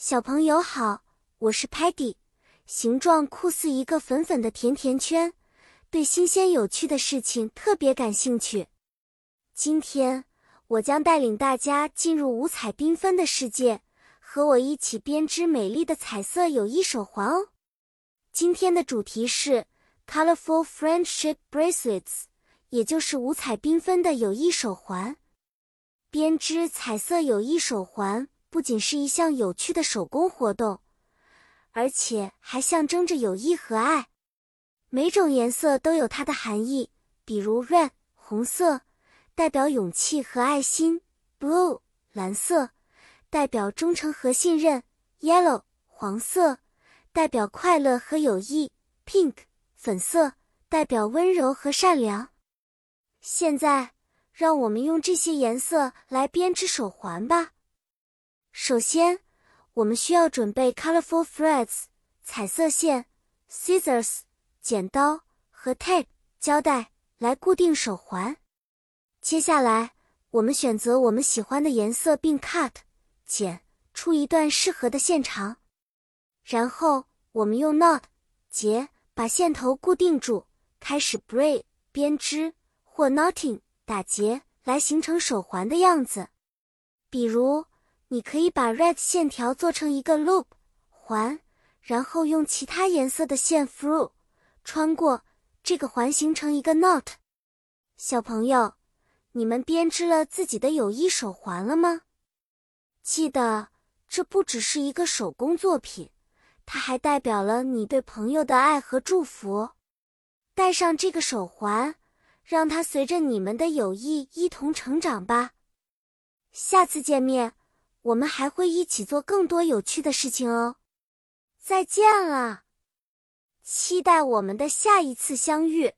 小朋友好，我是 Patty，形状酷似一个粉粉的甜甜圈，对新鲜有趣的事情特别感兴趣。今天我将带领大家进入五彩缤纷的世界，和我一起编织美丽的彩色友谊手环哦。今天的主题是 Colorful Friendship Bracelets，也就是五彩缤纷的友谊手环。编织彩色友谊手环。不仅是一项有趣的手工活动，而且还象征着友谊和爱。每种颜色都有它的含义，比如 red 红色代表勇气和爱心，blue 蓝色代表忠诚和信任，yellow 黄色代表快乐和友谊，pink 粉色代表温柔和善良。现在，让我们用这些颜色来编织手环吧。首先，我们需要准备 colorful threads 彩色线、scissors 剪刀和 tape 胶带来固定手环。接下来，我们选择我们喜欢的颜色并 cut 剪出一段适合的线长。然后，我们用 knot 结把线头固定住，开始 braid 编织或 knotting 打结来形成手环的样子。比如。你可以把 red 线条做成一个 loop 环，然后用其他颜色的线 through 穿过这个环，形成一个 knot。小朋友，你们编织了自己的友谊手环了吗？记得，这不只是一个手工作品，它还代表了你对朋友的爱和祝福。戴上这个手环，让它随着你们的友谊一同成长吧。下次见面。我们还会一起做更多有趣的事情哦！再见了，期待我们的下一次相遇。